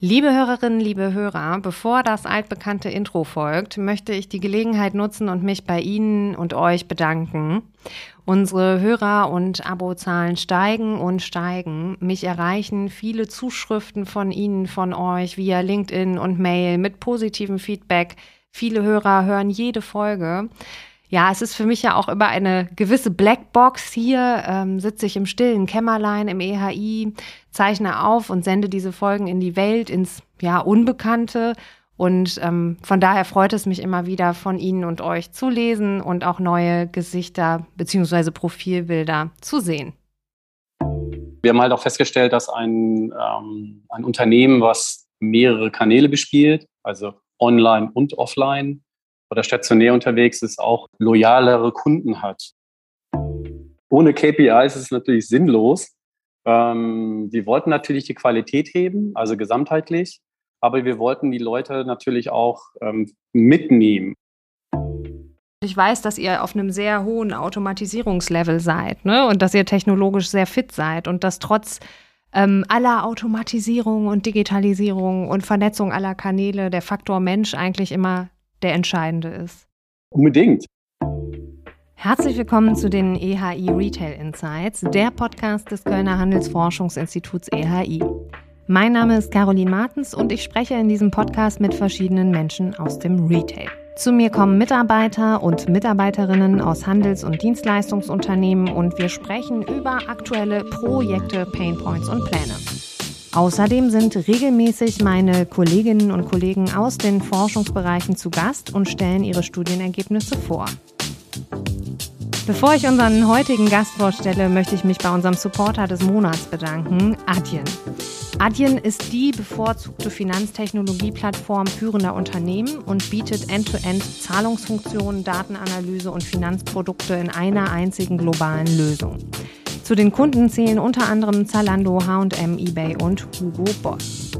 Liebe Hörerinnen, liebe Hörer, bevor das altbekannte Intro folgt, möchte ich die Gelegenheit nutzen und mich bei Ihnen und euch bedanken. Unsere Hörer- und Abozahlen steigen und steigen. Mich erreichen viele Zuschriften von Ihnen, von euch via LinkedIn und Mail mit positivem Feedback. Viele Hörer hören jede Folge. Ja, es ist für mich ja auch immer eine gewisse Blackbox. Hier ähm, sitze ich im stillen Kämmerlein im EHI, zeichne auf und sende diese Folgen in die Welt, ins ja Unbekannte. Und ähm, von daher freut es mich immer wieder, von Ihnen und euch zu lesen und auch neue Gesichter beziehungsweise Profilbilder zu sehen. Wir haben halt auch festgestellt, dass ein, ähm, ein Unternehmen, was mehrere Kanäle bespielt, also online und offline, oder stationär unterwegs ist, auch loyalere Kunden hat. Ohne KPIs ist es natürlich sinnlos. Ähm, wir wollten natürlich die Qualität heben, also gesamtheitlich, aber wir wollten die Leute natürlich auch ähm, mitnehmen. Ich weiß, dass ihr auf einem sehr hohen Automatisierungslevel seid ne? und dass ihr technologisch sehr fit seid und dass trotz ähm, aller Automatisierung und Digitalisierung und Vernetzung aller Kanäle der Faktor Mensch eigentlich immer der entscheidende ist. Unbedingt. Herzlich willkommen zu den EHI Retail Insights, der Podcast des Kölner Handelsforschungsinstituts EHI. Mein Name ist Caroline Martens und ich spreche in diesem Podcast mit verschiedenen Menschen aus dem Retail. Zu mir kommen Mitarbeiter und Mitarbeiterinnen aus Handels- und Dienstleistungsunternehmen und wir sprechen über aktuelle Projekte, Painpoints und Pläne. Außerdem sind regelmäßig meine Kolleginnen und Kollegen aus den Forschungsbereichen zu Gast und stellen ihre Studienergebnisse vor. Bevor ich unseren heutigen Gast vorstelle, möchte ich mich bei unserem Supporter des Monats bedanken, Adyen. Adyen ist die bevorzugte Finanztechnologieplattform führender Unternehmen und bietet End-to-End -End Zahlungsfunktionen, Datenanalyse und Finanzprodukte in einer einzigen globalen Lösung. Zu den Kunden zählen unter anderem Zalando, H&M, eBay und Hugo Boss.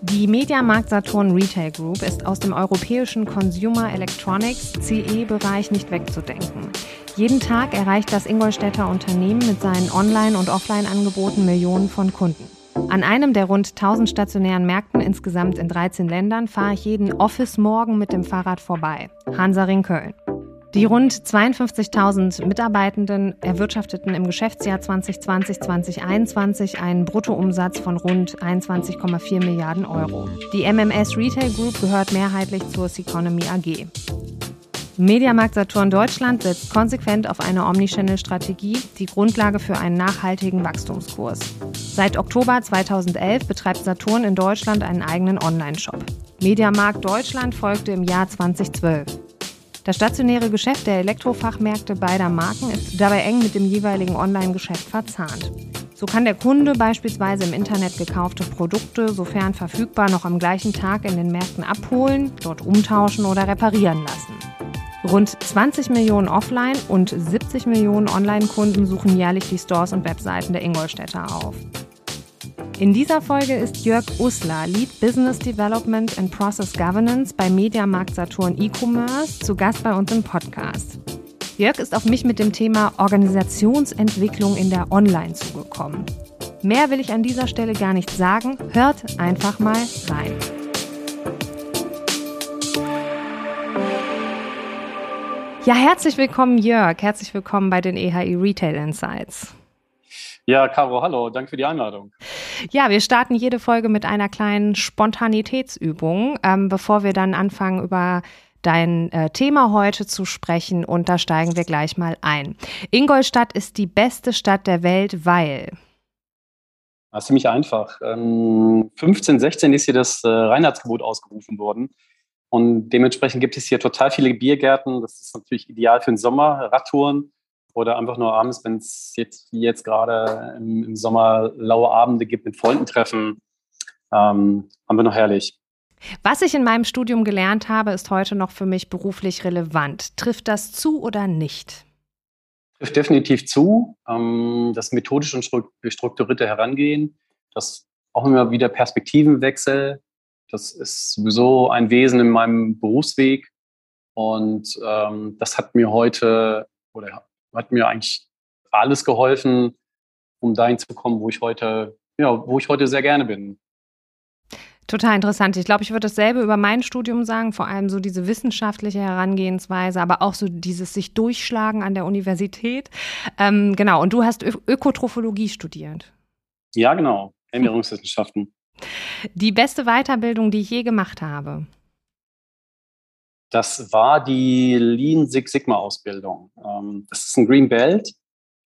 Die Mediamarkt Saturn Retail Group ist aus dem europäischen Consumer Electronics CE-Bereich nicht wegzudenken. Jeden Tag erreicht das Ingolstädter Unternehmen mit seinen Online- und Offline-Angeboten Millionen von Kunden. An einem der rund 1000 stationären Märkten insgesamt in 13 Ländern fahre ich jeden Office-Morgen mit dem Fahrrad vorbei. Hansaring Köln. Die rund 52.000 Mitarbeitenden erwirtschafteten im Geschäftsjahr 2020-2021 einen Bruttoumsatz von rund 21,4 Milliarden Euro. Die MMS Retail Group gehört mehrheitlich zur Seconomy AG. Mediamarkt Saturn Deutschland setzt konsequent auf eine Omnichannel-Strategie, die Grundlage für einen nachhaltigen Wachstumskurs. Seit Oktober 2011 betreibt Saturn in Deutschland einen eigenen Online-Shop. Mediamarkt Deutschland folgte im Jahr 2012. Das stationäre Geschäft der Elektrofachmärkte beider Marken ist dabei eng mit dem jeweiligen Online-Geschäft verzahnt. So kann der Kunde beispielsweise im Internet gekaufte Produkte, sofern verfügbar, noch am gleichen Tag in den Märkten abholen, dort umtauschen oder reparieren lassen. Rund 20 Millionen Offline- und 70 Millionen Online-Kunden suchen jährlich die Stores und Webseiten der Ingolstädter auf. In dieser Folge ist Jörg Usler, Lead Business Development and Process Governance bei Mediamarkt Saturn E-Commerce, zu Gast bei uns im Podcast. Jörg ist auf mich mit dem Thema Organisationsentwicklung in der Online zugekommen. Mehr will ich an dieser Stelle gar nicht sagen. Hört einfach mal rein. Ja, herzlich willkommen, Jörg. Herzlich willkommen bei den EHI Retail Insights. Ja, Caro, hallo, danke für die Einladung. Ja, wir starten jede Folge mit einer kleinen Spontanitätsübung, ähm, bevor wir dann anfangen über dein äh, Thema heute zu sprechen und da steigen wir gleich mal ein. Ingolstadt ist die beste Stadt der Welt, weil das ist ziemlich einfach. Ähm, 15, 16 ist hier das äh, Reinheitsgebot ausgerufen worden. Und dementsprechend gibt es hier total viele Biergärten. Das ist natürlich ideal für den Sommer, Radtouren oder einfach nur abends, wenn es jetzt wie jetzt gerade im, im, Sommer laue Abende gibt mit Freunden treffen, ähm, haben wir noch herrlich. Was ich in meinem Studium gelernt habe, ist heute noch für mich beruflich relevant. Trifft das zu oder nicht? Trifft definitiv zu. Ähm, das methodische und strukturierte Herangehen, das auch immer wieder Perspektivenwechsel, das ist sowieso ein Wesen in meinem Berufsweg. Und ähm, das hat mir heute oder hat mir eigentlich alles geholfen, um dahin zu kommen, wo ich heute, ja, wo ich heute sehr gerne bin. Total interessant. Ich glaube, ich würde dasselbe über mein Studium sagen, vor allem so diese wissenschaftliche Herangehensweise, aber auch so dieses sich durchschlagen an der Universität. Ähm, genau, und du hast Ö Ökotrophologie studiert. Ja, genau, Ernährungswissenschaften. Die beste Weiterbildung, die ich je gemacht habe. Das war die Lean Six Sigma Ausbildung. Ähm, das ist ein Green Belt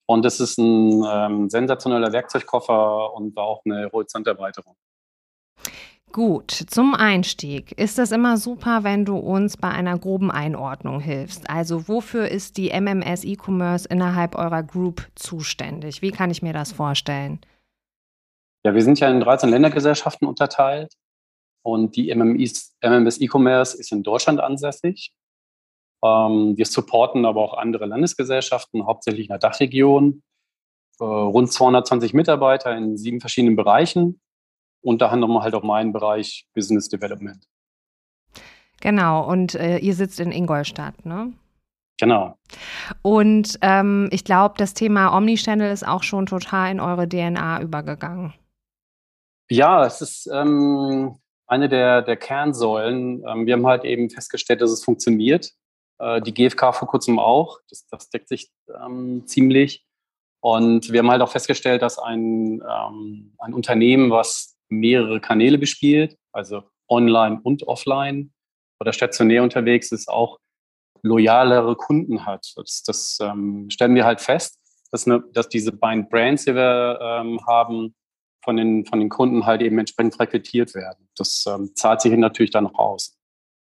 und das ist ein ähm, sensationeller Werkzeugkoffer und war auch eine Horizonterweiterung. Gut, zum Einstieg ist es immer super, wenn du uns bei einer groben Einordnung hilfst. Also wofür ist die MMS E-Commerce innerhalb eurer Group zuständig? Wie kann ich mir das vorstellen? Ja, wir sind ja in 13 Ländergesellschaften unterteilt und die MMS E-Commerce ist in Deutschland ansässig. Ähm, wir supporten aber auch andere Landesgesellschaften, hauptsächlich in der Dachregion. Äh, rund 220 Mitarbeiter in sieben verschiedenen Bereichen. Unter anderem halt auch meinen Bereich Business Development. Genau, und äh, ihr sitzt in Ingolstadt, ne? Genau. Und ähm, ich glaube, das Thema Omnichannel ist auch schon total in eure DNA übergegangen. Ja, es ist ähm, eine der, der Kernsäulen. Ähm, wir haben halt eben festgestellt, dass es funktioniert. Äh, die GfK vor kurzem auch. Das, das deckt sich ähm, ziemlich. Und wir haben halt auch festgestellt, dass ein, ähm, ein Unternehmen, was mehrere Kanäle bespielt, also online und offline oder stationär unterwegs ist, auch loyalere Kunden hat. Das, das ähm, stellen wir halt fest, dass, eine, dass diese beiden Brands, die wir ähm, haben, von den, von den Kunden halt eben entsprechend frequentiert werden. Das ähm, zahlt sich natürlich dann noch aus.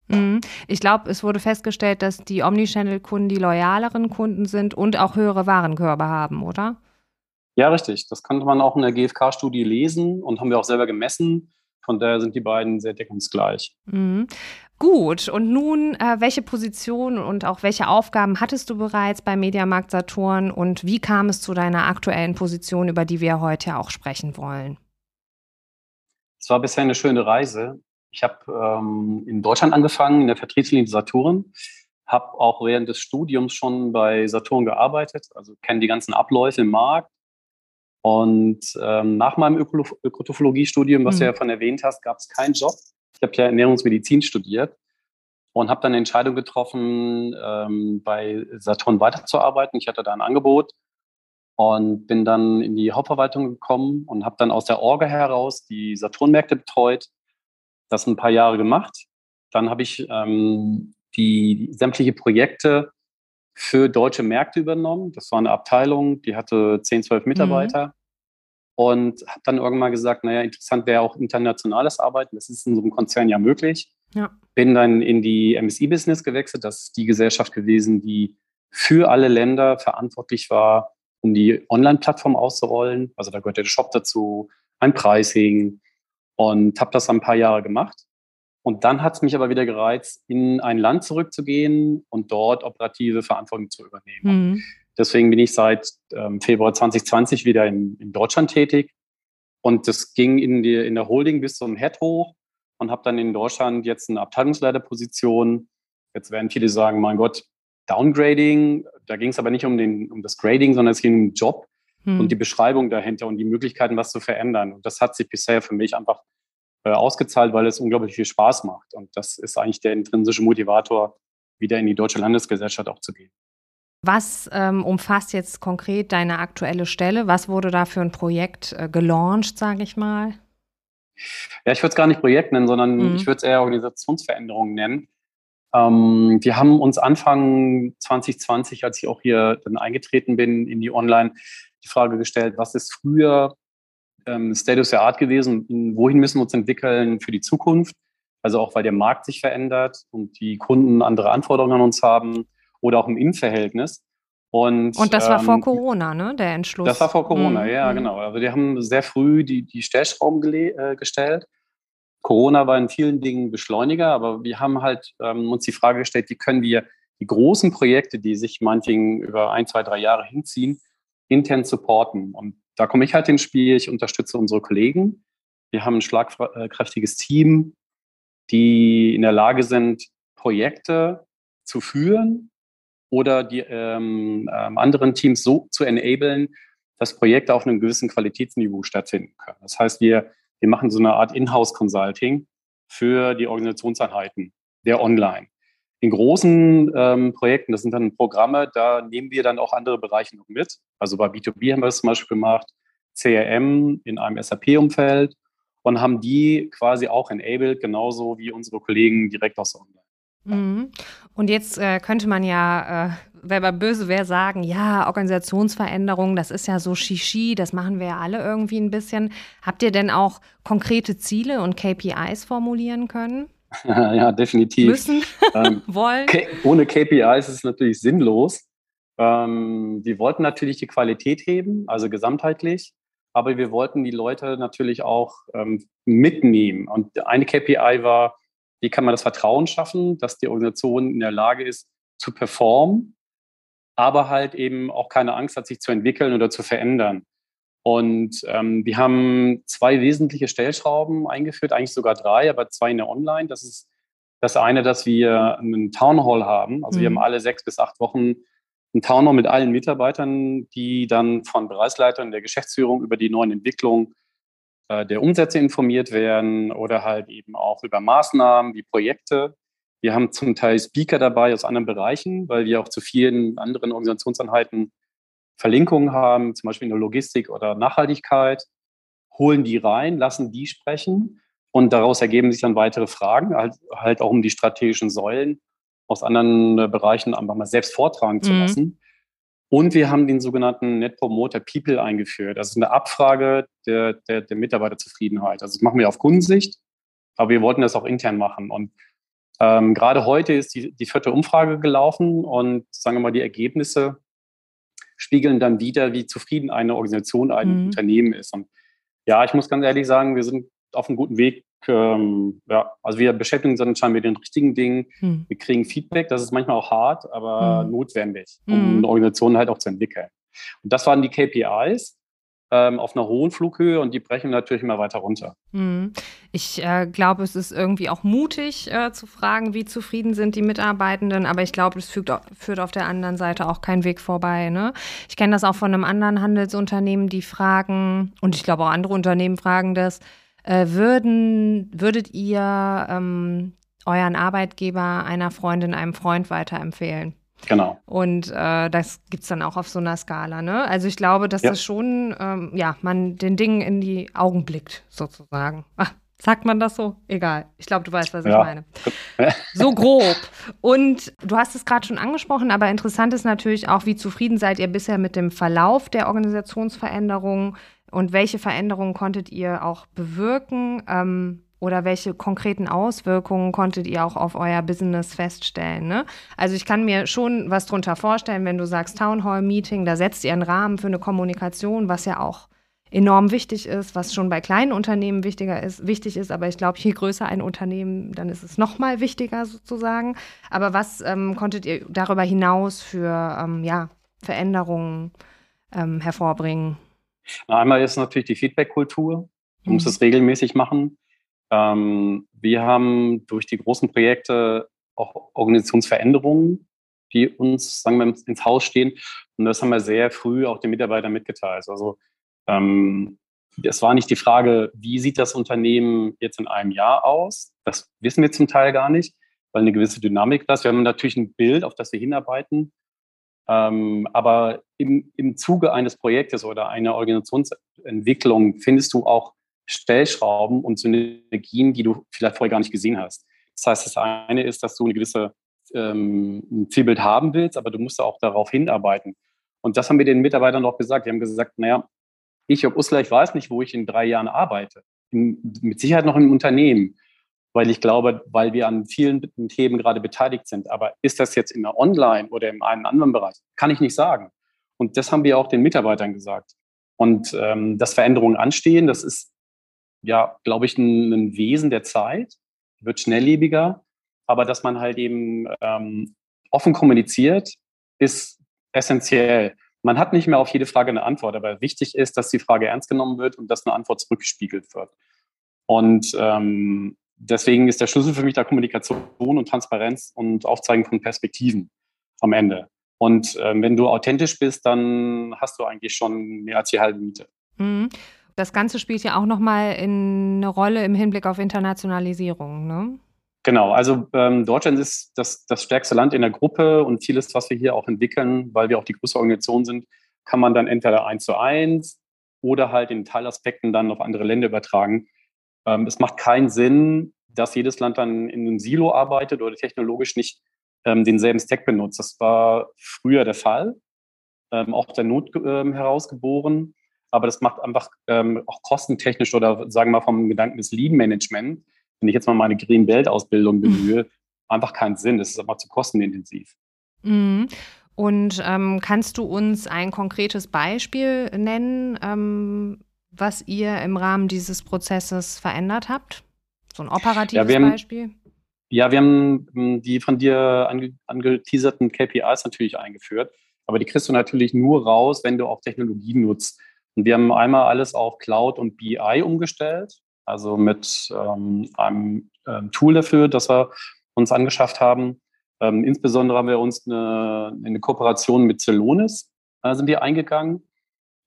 Mhm. Ich glaube, es wurde festgestellt, dass die Omnichannel-Kunden die loyaleren Kunden sind und auch höhere Warenkörbe haben, oder? Ja, richtig. Das konnte man auch in der GfK-Studie lesen und haben wir auch selber gemessen. Von daher sind die beiden sehr deckungsgleich. Mhm. Gut, und nun, äh, welche Position und auch welche Aufgaben hattest du bereits bei Mediamarkt Saturn und wie kam es zu deiner aktuellen Position, über die wir heute auch sprechen wollen? Es war bisher eine schöne Reise. Ich habe ähm, in Deutschland angefangen, in der Vertriebslinie Saturn, habe auch während des Studiums schon bei Saturn gearbeitet, also kenne die ganzen Abläufe im Markt. Und ähm, nach meinem Ökotrophologie-Studium, was mhm. du ja von erwähnt hast, gab es keinen Job. Ich habe ja Ernährungsmedizin studiert und habe dann eine Entscheidung getroffen, ähm, bei Saturn weiterzuarbeiten. Ich hatte da ein Angebot und bin dann in die Hauptverwaltung gekommen und habe dann aus der Orga heraus die Saturnmärkte betreut, das ein paar Jahre gemacht. Dann habe ich ähm, die sämtliche Projekte für deutsche Märkte übernommen. Das war eine Abteilung, die hatte 10, 12 mhm. Mitarbeiter. Mhm und habe dann irgendwann gesagt, naja, interessant wäre auch internationales Arbeiten. Das ist in so einem Konzern ja möglich. Ja. Bin dann in die MSI-Business gewechselt. Das ist die Gesellschaft gewesen, die für alle Länder verantwortlich war, um die Online-Plattform auszurollen. Also da gehört der Shop dazu, ein Pricing und habe das ein paar Jahre gemacht. Und dann hat es mich aber wieder gereizt, in ein Land zurückzugehen und dort operative Verantwortung zu übernehmen. Mhm. Deswegen bin ich seit ähm, Februar 2020 wieder in, in, Deutschland tätig. Und das ging in, die, in der Holding bis zum Head hoch und habe dann in Deutschland jetzt eine Abteilungsleiterposition. Jetzt werden viele sagen, mein Gott, Downgrading. Da ging es aber nicht um, den, um das Grading, sondern es ging um den Job hm. und die Beschreibung dahinter und die Möglichkeiten, was zu verändern. Und das hat sich bisher für mich einfach äh, ausgezahlt, weil es unglaublich viel Spaß macht. Und das ist eigentlich der intrinsische Motivator, wieder in die deutsche Landesgesellschaft auch zu gehen. Was ähm, umfasst jetzt konkret deine aktuelle Stelle? Was wurde da für ein Projekt äh, gelauncht, sage ich mal? Ja, ich würde es gar nicht Projekt nennen, sondern mhm. ich würde es eher Organisationsveränderungen nennen. Ähm, wir haben uns Anfang 2020, als ich auch hier dann eingetreten bin in die Online, die Frage gestellt, was ist früher ähm, Status der Art gewesen? Wohin müssen wir uns entwickeln für die Zukunft? Also auch, weil der Markt sich verändert und die Kunden andere Anforderungen an uns haben oder auch im Innenverhältnis. Und, und das war ähm, vor Corona, ne, der Entschluss? Das war vor Corona, mhm. ja, mhm. genau. Also die haben sehr früh die, die Stellschrauben äh, gestellt. Corona war in vielen Dingen Beschleuniger, aber wir haben halt ähm, uns die Frage gestellt, wie können wir die großen Projekte, die sich manchen über ein, zwei, drei Jahre hinziehen, intern supporten. Und da komme ich halt ins Spiel. Ich unterstütze unsere Kollegen. Wir haben ein schlagkräftiges Team, die in der Lage sind, Projekte zu führen, oder die ähm, ähm, anderen Teams so zu enablen, dass Projekte auf einem gewissen Qualitätsniveau stattfinden können. Das heißt, wir wir machen so eine Art Inhouse-Consulting für die Organisationseinheiten der Online. In großen ähm, Projekten, das sind dann Programme, da nehmen wir dann auch andere Bereiche noch mit. Also bei B2B haben wir das zum Beispiel gemacht, CRM in einem SAP-Umfeld und haben die quasi auch enabled, genauso wie unsere Kollegen direkt aus Online. Mhm. Und jetzt äh, könnte man ja, äh, wenn man böse wäre, sagen, ja, Organisationsveränderung, das ist ja so Shishi, das machen wir ja alle irgendwie ein bisschen. Habt ihr denn auch konkrete Ziele und KPIs formulieren können? ja, definitiv. Müssen, ähm, wollen. Ohne KPIs ist es natürlich sinnlos. Ähm, wir wollten natürlich die Qualität heben, also gesamtheitlich, aber wir wollten die Leute natürlich auch ähm, mitnehmen. Und eine KPI war, wie kann man das Vertrauen schaffen, dass die Organisation in der Lage ist, zu performen, aber halt eben auch keine Angst hat, sich zu entwickeln oder zu verändern. Und ähm, wir haben zwei wesentliche Stellschrauben eingeführt, eigentlich sogar drei, aber zwei in der Online. Das ist das eine, dass wir einen Town Hall haben. Also mhm. wir haben alle sechs bis acht Wochen einen Town Hall mit allen Mitarbeitern, die dann von Bereichsleitern der Geschäftsführung über die neuen Entwicklungen äh, der Umsätze informiert werden oder halt eben auch über Maßnahmen wie Projekte. Wir haben zum Teil Speaker dabei aus anderen Bereichen, weil wir auch zu vielen anderen Organisationseinheiten Verlinkungen haben, zum Beispiel in der Logistik oder Nachhaltigkeit, holen die rein, lassen die sprechen und daraus ergeben sich dann weitere Fragen, halt, halt auch um die strategischen Säulen aus anderen äh, Bereichen einfach mal selbst vortragen zu mhm. Und wir haben den sogenannten Net Promoter People eingeführt. Das ist eine Abfrage der, der, der Mitarbeiterzufriedenheit. Also das machen wir auf Kundensicht, aber wir wollten das auch intern machen. Und ähm, gerade heute ist die, die vierte Umfrage gelaufen und sagen wir mal, die Ergebnisse spiegeln dann wieder, wie zufrieden eine Organisation, ein mhm. Unternehmen ist. Und ja, ich muss ganz ehrlich sagen, wir sind auf einem guten Weg. Ähm, ja, also wir beschäftigen uns anscheinend mit den richtigen Dingen. Mhm. Wir kriegen Feedback, das ist manchmal auch hart, aber mhm. notwendig, um mhm. eine Organisation halt auch zu entwickeln. Und das waren die KPIs ähm, auf einer hohen Flughöhe und die brechen natürlich immer weiter runter. Mhm. Ich äh, glaube, es ist irgendwie auch mutig äh, zu fragen, wie zufrieden sind die Mitarbeitenden, aber ich glaube, es führt, führt auf der anderen Seite auch kein Weg vorbei. Ne? Ich kenne das auch von einem anderen Handelsunternehmen, die fragen, und ich glaube auch andere Unternehmen fragen das, äh, würden, würdet ihr ähm, euren Arbeitgeber einer Freundin, einem Freund weiterempfehlen? Genau. Und äh, das gibt es dann auch auf so einer Skala. Ne? Also ich glaube, dass ja. das schon, ähm, ja, man den Dingen in die Augen blickt, sozusagen. Ach, sagt man das so? Egal. Ich glaube, du weißt, was ja. ich meine. So grob. Und du hast es gerade schon angesprochen, aber interessant ist natürlich auch, wie zufrieden seid ihr bisher mit dem Verlauf der Organisationsveränderungen und welche Veränderungen konntet ihr auch bewirken? Ähm, oder welche konkreten Auswirkungen konntet ihr auch auf euer Business feststellen? Ne? Also ich kann mir schon was drunter vorstellen, wenn du sagst Town Hall Meeting, da setzt ihr einen Rahmen für eine Kommunikation, was ja auch enorm wichtig ist, was schon bei kleinen Unternehmen wichtiger ist, wichtig ist, aber ich glaube, je größer ein Unternehmen, dann ist es noch mal wichtiger sozusagen. Aber was ähm, konntet ihr darüber hinaus für ähm, ja, Veränderungen ähm, hervorbringen? Na, einmal ist natürlich die Feedback-Kultur. Du musst mhm. es regelmäßig machen. Ähm, wir haben durch die großen Projekte auch Organisationsveränderungen, die uns, sagen wir, ins Haus stehen. Und das haben wir sehr früh auch den Mitarbeitern mitgeteilt. Also ähm, es war nicht die Frage, wie sieht das Unternehmen jetzt in einem Jahr aus? Das wissen wir zum Teil gar nicht, weil eine gewisse Dynamik da ist. Wir haben natürlich ein Bild, auf das wir hinarbeiten. Ähm, aber im, im Zuge eines Projektes oder einer Organisationsentwicklung findest du auch Stellschrauben und Synergien, die du vielleicht vorher gar nicht gesehen hast. Das heißt, das eine ist, dass du eine gewisse ähm, Zielbild haben willst, aber du musst auch darauf hinarbeiten. Und das haben wir den Mitarbeitern auch gesagt. Die haben gesagt, naja, ich, ob Usler, ich weiß nicht, wo ich in drei Jahren arbeite. In, mit Sicherheit noch im Unternehmen, weil ich glaube, weil wir an vielen Themen gerade beteiligt sind. Aber ist das jetzt in der Online oder in einem anderen Bereich? Kann ich nicht sagen. Und das haben wir auch den Mitarbeitern gesagt. Und ähm, dass Veränderungen anstehen, das ist ja, glaube ich, ein, ein, Wesen der Zeit, wird schnelllebiger, aber dass man halt eben ähm, offen kommuniziert, ist essentiell. Man hat nicht mehr auf jede Frage eine Antwort, aber wichtig ist, dass die Frage ernst genommen wird und dass eine Antwort zurückgespiegelt wird. Und ähm, deswegen ist der Schlüssel für mich da Kommunikation und Transparenz und Aufzeigen von Perspektiven am Ende. Und ähm, wenn du authentisch bist, dann hast du eigentlich schon mehr als die halbe Miete. Mhm. Das Ganze spielt ja auch nochmal eine Rolle im Hinblick auf Internationalisierung, ne? Genau, also ähm, Deutschland ist das, das stärkste Land in der Gruppe und vieles, was wir hier auch entwickeln, weil wir auch die größte Organisation sind, kann man dann entweder eins zu eins oder halt in Teilaspekten dann auf andere Länder übertragen. Ähm, es macht keinen Sinn, dass jedes Land dann in einem Silo arbeitet oder technologisch nicht ähm, denselben Stack benutzt. Das war früher der Fall, ähm, auch der Not herausgeboren. Aber das macht einfach auch kostentechnisch oder sagen wir mal vom Gedanken des Lean-Management wenn ich jetzt mal meine Green Belt Ausbildung bemühe, mhm. einfach keinen Sinn. Das ist einfach zu kostenintensiv. Mhm. Und ähm, kannst du uns ein konkretes Beispiel nennen, ähm, was ihr im Rahmen dieses Prozesses verändert habt? So ein operatives ja, haben, Beispiel? Ja, wir haben hm, die von dir ange angeteaserten KPIs natürlich eingeführt, aber die kriegst du natürlich nur raus, wenn du auch Technologien nutzt. Und wir haben einmal alles auf Cloud und BI umgestellt also mit ähm, einem ähm, Tool dafür, das wir uns angeschafft haben. Ähm, insbesondere haben wir uns eine, eine Kooperation mit Celonis äh, sind wir eingegangen.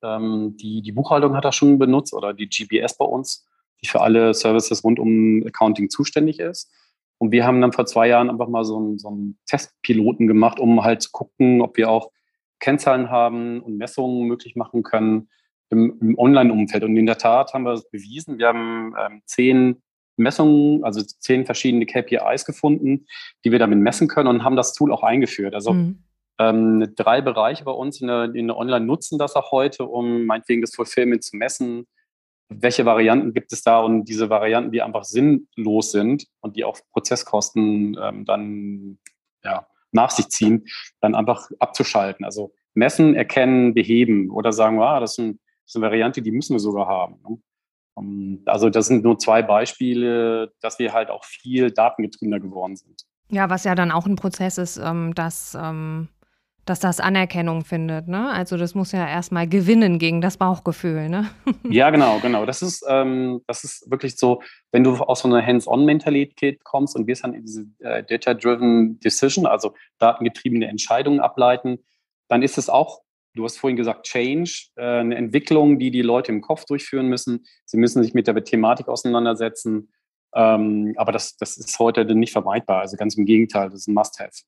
Ähm, die, die Buchhaltung hat das schon benutzt oder die GBS bei uns, die für alle Services rund um Accounting zuständig ist. Und wir haben dann vor zwei Jahren einfach mal so einen, so einen Testpiloten gemacht, um halt zu gucken, ob wir auch Kennzahlen haben und Messungen möglich machen können, im, im Online-Umfeld. Und in der Tat haben wir es bewiesen. Wir haben ähm, zehn Messungen, also zehn verschiedene KPIs gefunden, die wir damit messen können und haben das Tool auch eingeführt. Also mhm. Ähm, drei Bereiche bei uns in der, in der Online nutzen das auch heute, um meinetwegen das Fulfillment zu messen. Welche Varianten gibt es da und diese Varianten, die einfach sinnlos sind und die auch Prozesskosten ähm, dann ja, nach sich ziehen, dann einfach abzuschalten. Also messen, erkennen, beheben oder sagen, ah, das ist ein ist eine Variante, die müssen wir sogar haben. Ne? Ähm, also das sind nur zwei Beispiele, dass wir halt auch viel datengetriebener geworden sind. Ja, was ja dann auch ein Prozess ist, ähm, dass, ähm, dass das Anerkennung findet. Ne? Also das muss ja erstmal gewinnen gegen das Bauchgefühl. Ne? ja, genau, genau. Das ist, das ist wirklich so, wenn du aus so einer Hands-on-Mentalität kommst und wir dann in diese äh, Data-Driven Decision, also datengetriebene Entscheidungen ableiten, dann ist es auch Du hast vorhin gesagt, Change, äh, eine Entwicklung, die die Leute im Kopf durchführen müssen. Sie müssen sich mit der Thematik auseinandersetzen. Ähm, aber das, das ist heute nicht vermeidbar. Also ganz im Gegenteil, das ist ein Must-Have.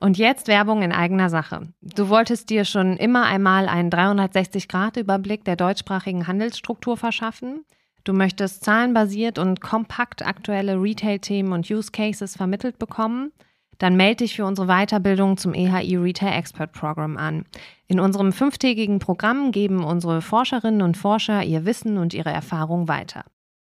Und jetzt Werbung in eigener Sache. Du wolltest dir schon immer einmal einen 360-Grad-Überblick der deutschsprachigen Handelsstruktur verschaffen. Du möchtest zahlenbasiert und kompakt aktuelle Retail-Themen und Use Cases vermittelt bekommen – dann melde dich für unsere Weiterbildung zum EHI Retail Expert Program an. In unserem fünftägigen Programm geben unsere Forscherinnen und Forscher ihr Wissen und ihre Erfahrung weiter.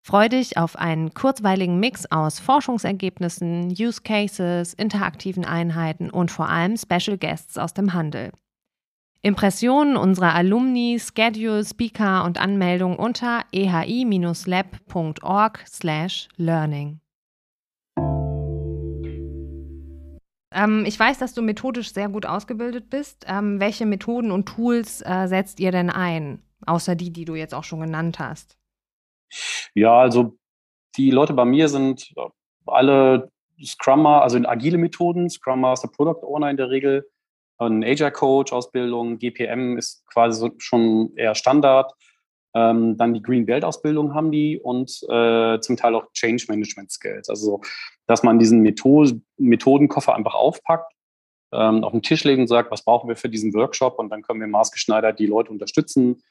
Freu dich auf einen kurzweiligen Mix aus Forschungsergebnissen, Use Cases, interaktiven Einheiten und vor allem Special Guests aus dem Handel. Impressionen unserer Alumni, Schedule, Speaker und Anmeldung unter ehi-lab.org/learning. Ähm, ich weiß, dass du methodisch sehr gut ausgebildet bist. Ähm, welche Methoden und Tools äh, setzt ihr denn ein, außer die, die du jetzt auch schon genannt hast? Ja, also die Leute bei mir sind alle Scrummer, also in agile Methoden, Scrum Master Product Owner in der Regel, ein Agile Coach Ausbildung, GPM ist quasi schon eher Standard. Ähm, dann die Green Belt Ausbildung haben die und äh, zum Teil auch Change Management Skills. Also, dass man diesen Method Methodenkoffer einfach aufpackt, ähm, auf den Tisch legt und sagt, was brauchen wir für diesen Workshop und dann können wir maßgeschneidert die Leute unterstützen.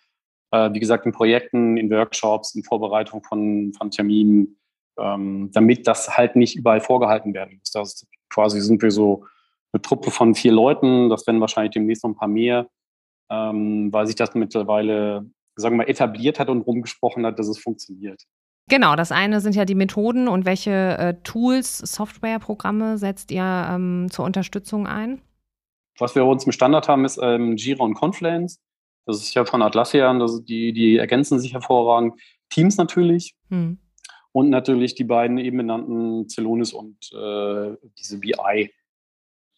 Äh, wie gesagt, in Projekten, in Workshops, in Vorbereitung von, von Terminen, ähm, damit das halt nicht überall vorgehalten werden muss. Das quasi sind wir so eine Truppe von vier Leuten, das werden wahrscheinlich demnächst noch ein paar mehr, ähm, weil sich das mittlerweile sagen wir mal, etabliert hat und rumgesprochen hat, dass es funktioniert. Genau, das eine sind ja die Methoden und welche äh, Tools, Softwareprogramme setzt ihr ähm, zur Unterstützung ein? Was wir uns im Standard haben, ist ähm, Jira und Confluence. Das ist ja von Atlassian, das die, die ergänzen sich hervorragend. Teams natürlich. Hm. Und natürlich die beiden eben benannten Celonis und äh, diese BI,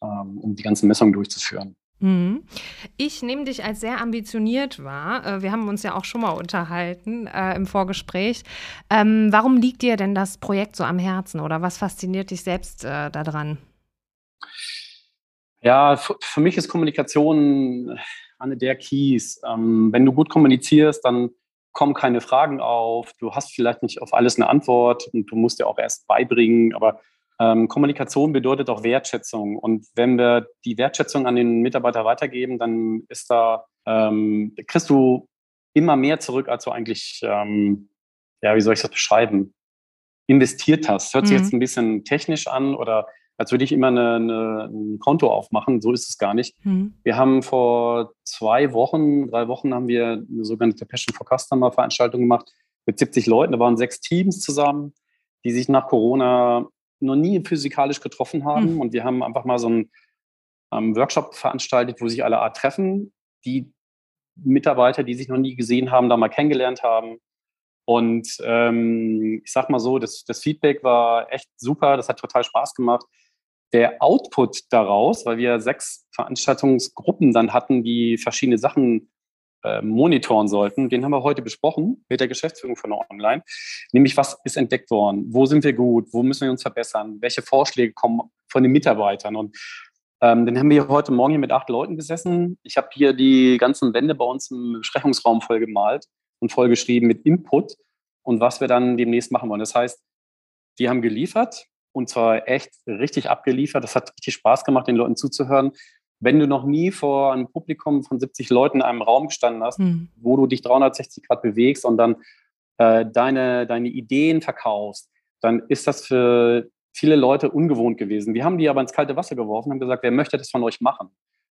ähm, um die ganzen Messungen durchzuführen. Mhm. Ich nehme dich als sehr ambitioniert wahr. Äh, wir haben uns ja auch schon mal unterhalten äh, im Vorgespräch. Ähm, warum liegt dir denn das Projekt so am Herzen oder was fasziniert dich selbst äh, daran? Ja, für mich ist Kommunikation eine der Keys. Ähm, wenn du gut kommunizierst, dann kommen keine Fragen auf. Du hast vielleicht nicht auf alles eine Antwort und du musst dir auch erst beibringen. Aber ähm, Kommunikation bedeutet auch Wertschätzung. Und wenn wir die Wertschätzung an den Mitarbeiter weitergeben, dann ist da, ähm, kriegst du immer mehr zurück, als du eigentlich, ähm, ja, wie soll ich das beschreiben, investiert hast. Hört sich mhm. jetzt ein bisschen technisch an oder als würde ich immer eine, eine, ein Konto aufmachen. So ist es gar nicht. Mhm. Wir haben vor zwei Wochen, drei Wochen haben wir eine sogenannte Passion for Customer Veranstaltung gemacht mit 70 Leuten. Da waren sechs Teams zusammen, die sich nach Corona noch nie physikalisch getroffen haben. Mhm. Und wir haben einfach mal so einen ähm, Workshop veranstaltet, wo sich alle Art treffen. Die Mitarbeiter, die sich noch nie gesehen haben, da mal kennengelernt haben. Und ähm, ich sag mal so, das, das Feedback war echt super, das hat total Spaß gemacht. Der Output daraus, weil wir sechs Veranstaltungsgruppen dann hatten, die verschiedene Sachen äh, monitoren sollten, den haben wir heute besprochen mit der Geschäftsführung von Online. Nämlich, was ist entdeckt worden? Wo sind wir gut? Wo müssen wir uns verbessern? Welche Vorschläge kommen von den Mitarbeitern? Und ähm, dann haben wir heute Morgen hier mit acht Leuten gesessen. Ich habe hier die ganzen Wände bei uns im Besprechungsraum voll gemalt und vollgeschrieben mit Input und was wir dann demnächst machen wollen. Das heißt, die haben geliefert und zwar echt richtig abgeliefert. Das hat richtig Spaß gemacht, den Leuten zuzuhören. Wenn du noch nie vor einem Publikum von 70 Leuten in einem Raum gestanden hast, mhm. wo du dich 360 Grad bewegst und dann äh, deine, deine Ideen verkaufst, dann ist das für viele Leute ungewohnt gewesen. Wir haben die aber ins kalte Wasser geworfen und haben gesagt, wer möchte das von euch machen?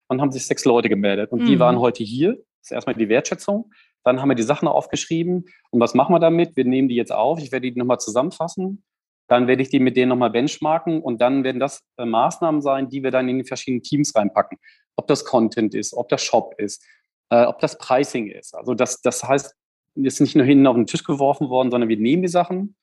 Und haben sich sechs Leute gemeldet. Und mhm. die waren heute hier. Das ist erstmal die Wertschätzung. Dann haben wir die Sachen aufgeschrieben. Und was machen wir damit? Wir nehmen die jetzt auf. Ich werde die nochmal zusammenfassen. Dann werde ich die mit denen nochmal benchmarken. Und dann werden das äh, Maßnahmen sein, die wir dann in die verschiedenen Teams reinpacken. Ob das Content ist, ob das Shop ist, äh, ob das Pricing ist. Also das, das heißt, ist nicht nur hinten auf den Tisch geworfen worden, sondern wir nehmen die Sachen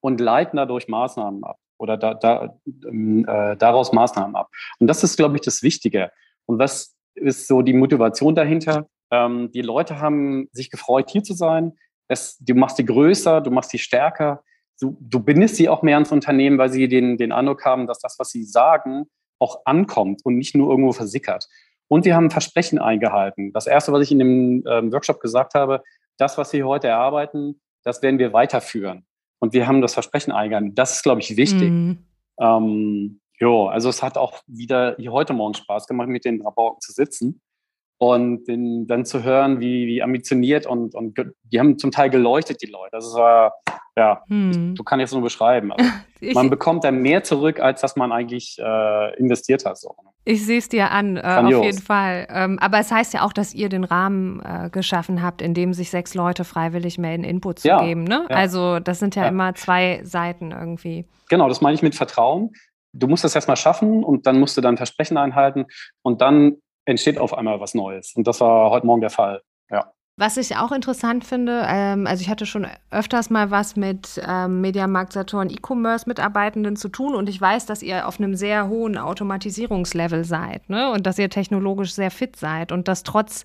und leiten dadurch Maßnahmen ab oder da, da, ähm, äh, daraus Maßnahmen ab. Und das ist, glaube ich, das Wichtige. Und was ist so die Motivation dahinter? Ähm, die Leute haben sich gefreut, hier zu sein. Es, du machst die größer, du machst die stärker. Du, du bindest sie auch mehr ans Unternehmen, weil sie den, den Eindruck haben, dass das, was sie sagen, auch ankommt und nicht nur irgendwo versickert. Und wir haben Versprechen eingehalten. Das erste, was ich in dem ähm, Workshop gesagt habe, das, was wir heute erarbeiten, das werden wir weiterführen und wir haben das Versprechen eingegangen. Das ist, glaube ich, wichtig. Mhm. Ähm, jo, also es hat auch wieder hier heute Morgen Spaß gemacht, mit den Rapporten zu sitzen und den, dann zu hören, wie, wie ambitioniert und, und die haben zum Teil geleuchtet, die Leute. Das war, ja, hm. du kannst jetzt nur beschreiben. Also man bekommt dann mehr zurück, als dass man eigentlich äh, investiert hat. So. Ich sehe es dir an, äh, auf jeden Fall. Ähm, aber es heißt ja auch, dass ihr den Rahmen äh, geschaffen habt, in dem sich sechs Leute freiwillig melden, Input zu ja, geben. Ne? Ja. Also das sind ja, ja, immer zwei Seiten irgendwie. Genau, das meine ich mit Vertrauen. Du musst das erstmal schaffen und dann musst du dann Versprechen einhalten und dann entsteht auf einmal was Neues. Und das war heute Morgen der Fall. Ja. Was ich auch interessant finde, ähm, also ich hatte schon öfters mal was mit ähm, Mediamarkt Saturn E-Commerce-Mitarbeitenden zu tun und ich weiß, dass ihr auf einem sehr hohen Automatisierungslevel seid ne? und dass ihr technologisch sehr fit seid und dass trotz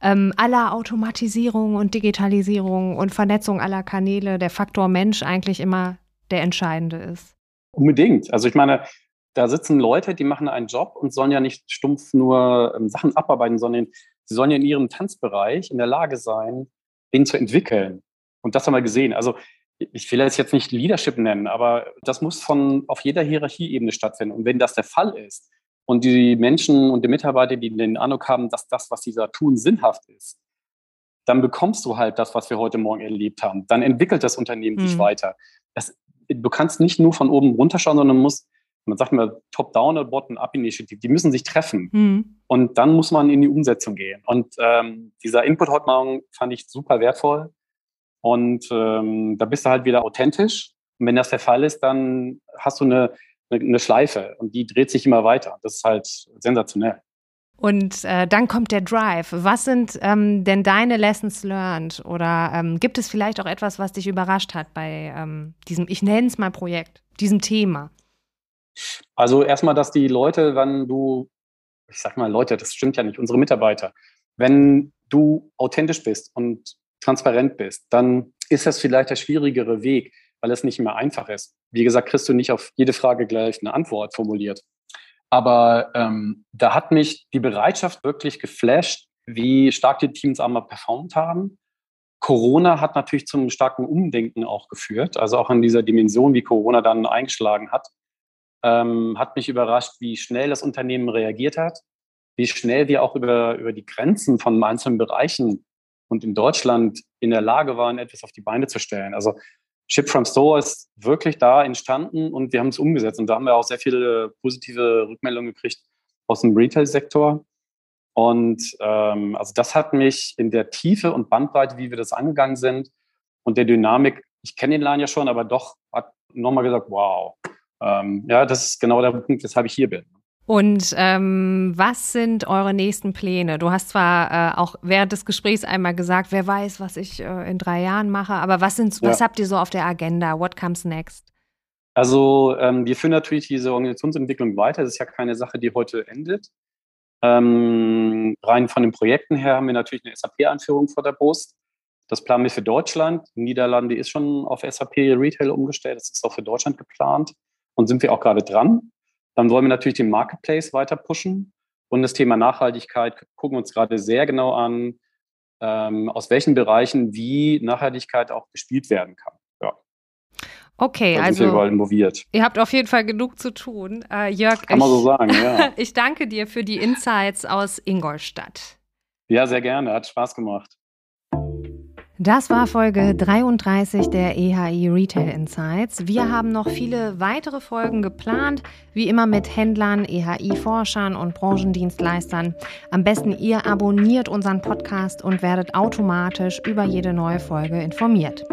ähm, aller Automatisierung und Digitalisierung und Vernetzung aller Kanäle der Faktor Mensch eigentlich immer der entscheidende ist. Unbedingt. Also ich meine, da sitzen Leute, die machen einen Job und sollen ja nicht stumpf nur ähm, Sachen abarbeiten, sondern sie sollen ja in ihrem Tanzbereich in der Lage sein, den zu entwickeln. Und das haben wir gesehen. Also ich will das jetzt nicht Leadership nennen, aber das muss von auf jeder Hierarchieebene stattfinden. Und wenn das der Fall ist und die Menschen und die Mitarbeiter, die den Eindruck haben, dass das, was sie da tun, sinnhaft ist, dann bekommst du halt das, was wir heute Morgen erlebt haben. Dann entwickelt das Unternehmen mhm. sich weiter. Das, du kannst nicht nur von oben runterschauen, sondern musst man sagt immer Top-Down oder Bottom-Up-Initiative, die müssen sich treffen. Mhm. Und dann muss man in die Umsetzung gehen. Und ähm, dieser Input heute Morgen fand ich super wertvoll. Und ähm, da bist du halt wieder authentisch. Und wenn das der Fall ist, dann hast du eine, eine, eine Schleife und die dreht sich immer weiter. Das ist halt sensationell. Und äh, dann kommt der Drive. Was sind ähm, denn deine Lessons learned? Oder ähm, gibt es vielleicht auch etwas, was dich überrascht hat bei ähm, diesem, ich nenne es mal Projekt, diesem Thema? Also erstmal, dass die Leute, wenn du, ich sag mal Leute, das stimmt ja nicht, unsere Mitarbeiter, wenn du authentisch bist und transparent bist, dann ist das vielleicht der schwierigere Weg, weil es nicht immer einfach ist. Wie gesagt, kriegst du nicht auf jede Frage gleich eine Antwort formuliert. Aber ähm, da hat mich die Bereitschaft wirklich geflasht, wie stark die Teams einmal performt haben. Corona hat natürlich zum starken Umdenken auch geführt, also auch in dieser Dimension, wie Corona dann eingeschlagen hat. Ähm, hat mich überrascht, wie schnell das Unternehmen reagiert hat, wie schnell wir auch über, über die Grenzen von einzelnen Bereichen und in Deutschland in der Lage waren, etwas auf die Beine zu stellen. Also Ship from Store ist wirklich da entstanden und wir haben es umgesetzt. Und da haben wir auch sehr viele positive Rückmeldungen gekriegt aus dem Retail-Sektor. Und ähm, also das hat mich in der Tiefe und Bandbreite, wie wir das angegangen sind und der Dynamik, ich kenne den Laden ja schon, aber doch hat nochmal gesagt, wow, ähm, ja, das ist genau der Punkt, weshalb ich hier bin. Und ähm, was sind eure nächsten Pläne? Du hast zwar äh, auch während des Gesprächs einmal gesagt, wer weiß, was ich äh, in drei Jahren mache, aber was, sind, ja. was habt ihr so auf der Agenda? What comes next? Also ähm, wir führen natürlich diese Organisationsentwicklung weiter. Das ist ja keine Sache, die heute endet. Ähm, rein von den Projekten her haben wir natürlich eine SAP-Einführung vor der Brust. Das planen wir für Deutschland. Niederlande ist schon auf SAP Retail umgestellt. Das ist auch für Deutschland geplant und sind wir auch gerade dran. Dann wollen wir natürlich den Marketplace weiter pushen und das Thema Nachhaltigkeit gucken uns gerade sehr genau an, ähm, aus welchen Bereichen wie Nachhaltigkeit auch gespielt werden kann. Ja. Okay, da also ihr habt auf jeden Fall genug zu tun. Äh, Jörg, kann man so sagen, ja. ich danke dir für die Insights aus Ingolstadt. Ja, sehr gerne, hat Spaß gemacht. Das war Folge 33 der EHI Retail Insights. Wir haben noch viele weitere Folgen geplant, wie immer mit Händlern, EHI-Forschern und Branchendienstleistern. Am besten ihr abonniert unseren Podcast und werdet automatisch über jede neue Folge informiert.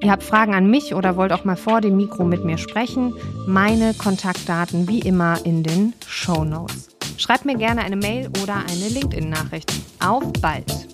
Ihr habt Fragen an mich oder wollt auch mal vor dem Mikro mit mir sprechen? Meine Kontaktdaten wie immer in den Show Notes. Schreibt mir gerne eine Mail oder eine LinkedIn-Nachricht. Auf bald!